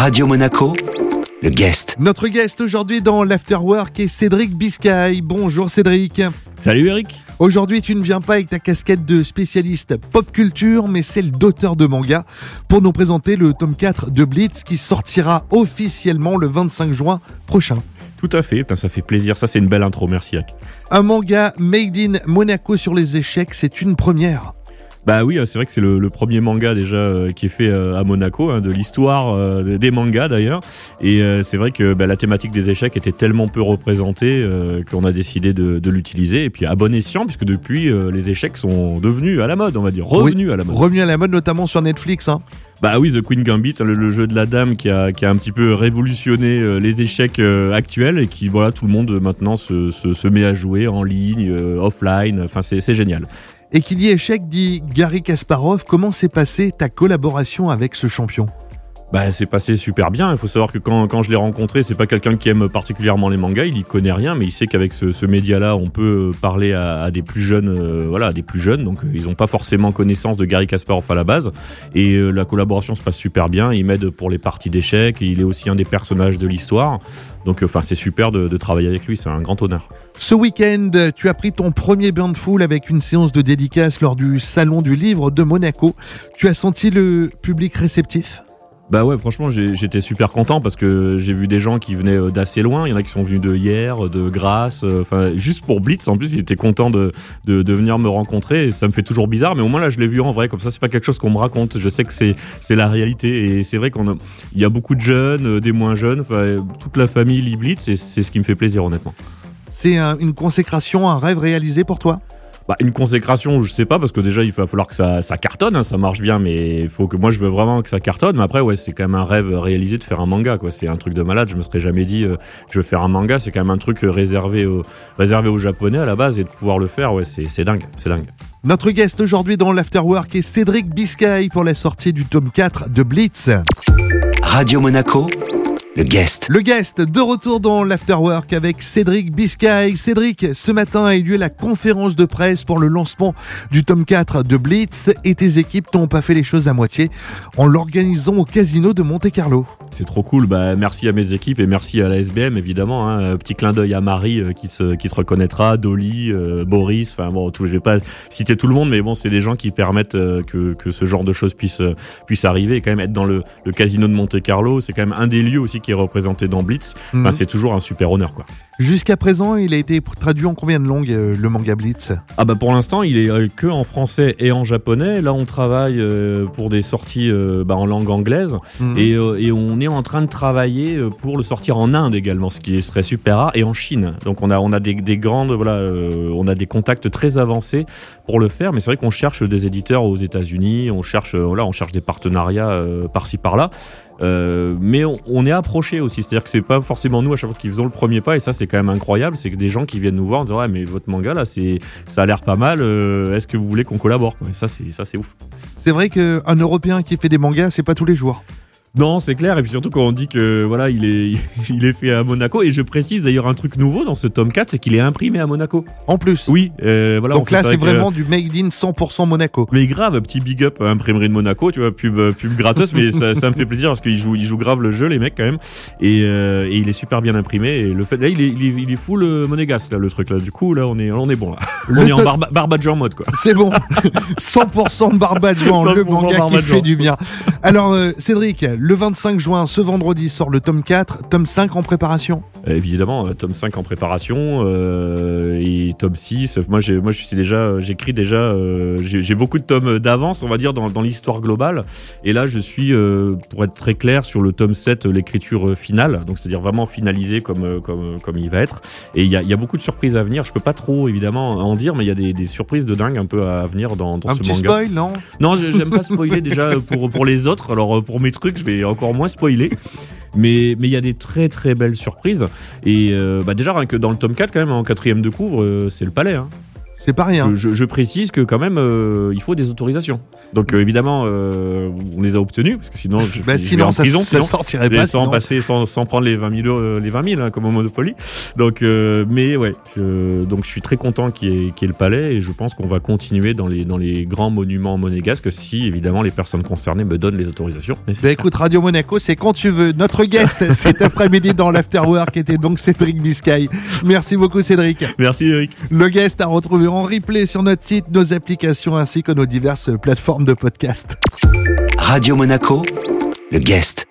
Radio Monaco, le guest. Notre guest aujourd'hui dans l'Afterwork est Cédric Biscay. Bonjour Cédric. Salut Eric. Aujourd'hui, tu ne viens pas avec ta casquette de spécialiste pop culture, mais celle d'auteur de manga, pour nous présenter le tome 4 de Blitz qui sortira officiellement le 25 juin prochain. Tout à fait, Putain, ça fait plaisir. Ça, c'est une belle intro. Merci Eric. Un manga made in Monaco sur les échecs, c'est une première. Bah oui, c'est vrai que c'est le, le premier manga déjà euh, qui est fait euh, à Monaco, hein, de l'histoire euh, des mangas d'ailleurs. Et euh, c'est vrai que bah, la thématique des échecs était tellement peu représentée euh, qu'on a décidé de, de l'utiliser. Et puis à bon escient, puisque depuis euh, les échecs sont devenus à la mode, on va dire, revenus à la mode. Revenu à la mode, notamment sur Netflix. Hein. Bah oui, The Queen Gambit, le, le jeu de la dame qui a, qui a un petit peu révolutionné euh, les échecs euh, actuels et qui, voilà, tout le monde euh, maintenant se, se, se met à jouer en ligne, euh, offline. Enfin, c'est génial. Et qui dit échec dit Gary Kasparov. Comment s'est passée ta collaboration avec ce champion? Bah, c'est passé super bien. Il faut savoir que quand, je l'ai rencontré, c'est pas quelqu'un qui aime particulièrement les mangas. Il y connaît rien, mais il sait qu'avec ce, média-là, on peut parler à, des plus jeunes, euh, voilà, des plus jeunes. Donc, euh, ils n'ont pas forcément connaissance de Gary Kasparov à la base. Et euh, la collaboration se passe super bien. Il m'aide pour les parties d'échecs. Il est aussi un des personnages de l'histoire. Donc, enfin, c'est super de, de travailler avec lui. C'est un grand honneur. Ce week-end, tu as pris ton premier bain de foule avec une séance de dédicace lors du Salon du Livre de Monaco. Tu as senti le public réceptif? Bah ouais, franchement, j'étais super content parce que j'ai vu des gens qui venaient euh, d'assez loin. Il y en a qui sont venus de hier, de Grasse, euh, enfin juste pour Blitz. En plus, ils étaient contents de, de, de venir me rencontrer. Ça me fait toujours bizarre, mais au moins là, je l'ai vu en vrai. Comme ça, c'est pas quelque chose qu'on me raconte. Je sais que c'est c'est la réalité. Et c'est vrai qu'on a- il y a beaucoup de jeunes, euh, des moins jeunes. Euh, toute la famille lit Blitz. Et c'est ce qui me fait plaisir, honnêtement. C'est un- une consécration, un rêve réalisé pour toi? Bah, une consécration, je sais pas, parce que déjà, il va falloir que ça, ça cartonne, hein, ça marche bien, mais il faut que moi, je veux vraiment que ça cartonne. Mais après, ouais, c'est quand même un rêve réalisé de faire un manga, quoi. C'est un truc de malade. Je me serais jamais dit, euh, je veux faire un manga. C'est quand même un truc réservé, aux, réservé aux Japonais à la base, et de pouvoir le faire, ouais, c'est c'est dingue, c'est dingue. Notre guest aujourd'hui dans l'Afterwork est Cédric Biscay pour la sortie du tome 4 de Blitz. Radio Monaco, le guest. Le guest de retour dans l'Afterwork avec Cédric Biscay. Cédric, ce matin a eu lieu la conférence de presse pour le lancement du tome 4 de Blitz et tes équipes n'ont pas fait les choses à moitié en l'organisant au casino de Monte-Carlo. C'est trop cool. Bah, merci à mes équipes et merci à la SBM évidemment. Hein. Un petit clin d'œil à Marie euh, qui se qui se reconnaîtra, Dolly, euh, Boris. Enfin bon, tout, je vais pas citer tout le monde, mais bon, c'est des gens qui permettent euh, que que ce genre de choses puisse euh, puisse arriver. Et quand même être dans le, le casino de Monte Carlo, c'est quand même un des lieux aussi qui est représenté dans Blitz. Enfin, Mhm. c'est toujours un super honneur quoi. Jusqu'à présent, il a été traduit en combien de langues euh, le manga Blitz Ah bah pour l'instant il est euh, que en français et en japonais. Là on travaille euh, pour des sorties bah, en langue anglaise. Mhm. Et, et on est en train de travailler pour le sortir en Inde également, ce qui serait super rare, et en Chine. Donc on a, on a des, des grandes, voilà, on a des contacts très avancés pour le faire. Mais c'est vrai qu'on cherche des éditeurs aux États-Unis, on cherche, voilà, on cherche des partenariats par-ci par-là. Mais on, on est approché aussi, c'est-à-dire que c'est pas forcément nous à chaque fois qui faisons le premier pas, et ça c'est quand même incroyable, c'est que des gens qui viennent nous voir en disant ouais mais votre manga là c'est ça a l'air pas mal, euh, est-ce que vous voulez qu'on collabore c'est ça c'est ouf. C'est vrai qu'un Européen qui fait des mangas, c'est pas tous les jours. Non, c'est clair. Et puis surtout quand on dit que voilà, il est, il est fait à Monaco. Et je précise d'ailleurs un truc nouveau dans ce tome 4, c'est qu'il est imprimé à Monaco. En plus. Oui, euh, voilà. Donc là, c'est avec, euh, vraiment du made in 100% Monaco. Mais grave, petit big up à Imprimerie de Monaco, tu vois, pub, euh, pub gratos, mais ça, ça me fait plaisir parce qu'ils jouent, ils jouent grave le jeu, les mecs, quand même. Et, euh, et il est super bien imprimé. Et le fait, là, il est, il est, il est full monégasque, là, le truc, là. Du coup, là, on est, on est bon, là. Le on est en barba, Barbadjan mode, quoi. C'est bon. 100% Barbadjan, le 100% manga qui fait du bien. Alors, Cédric, le 25 juin, ce vendredi, sort le tome 4, tome 5 en préparation. Euh, évidemment, euh, tome 5 en préparation euh, et tome 6. Moi, j'ai, moi, je suis déjà, j'écris déjà, euh, j'ai, j'ai beaucoup de tomes d'avance, on va dire, dans, dans l'histoire globale. Et là, je suis, euh, pour être très clair, sur le tome 7, euh, l'écriture finale. Donc, c'est-à-dire vraiment finalisé comme, comme, comme il va être. Et il y a, y a beaucoup de surprises à venir. Je peux pas trop, évidemment, en dire, mais il y a des, des surprises de dingue un peu à venir dans, dans Un ce petit manga. spoil, non? Non, j'aime pas spoiler déjà pour, pour les autres. Alors pour mes trucs, je vais encore moins spoiler. Mais mais il y a des très très belles surprises. Et euh, bah déjà rien que dans le tome 4 quand même en quatrième de couvre, euh, c'est le palais. hein. C'est pas rien. Je précise que quand même euh, il faut des autorisations. Donc euh, évidemment, euh, on les a obtenus parce que sinon, je, Bah, sinon, en ça, prison. ça sinon. sortirait pas. sans sinon. passer, sans, sans prendre les 20 000, euh, les 20 000 hein, comme au Monopoly. Donc, euh, mais ouais, je, donc je suis très content qu'il y, y ait le palais et je pense qu'on va continuer dans les, dans les grands monuments monégasques si évidemment les personnes concernées me donnent les autorisations. Bah écoute, Radio Monaco, c'est quand tu veux. Notre guest cet après-midi dans l'Afterwork était donc Cédric Biscay. Merci beaucoup Cédric. Merci Eric. Le guest à retrouver en replay sur notre site, nos applications ainsi que nos diverses plateformes de podcast. Radio Monaco, le guest.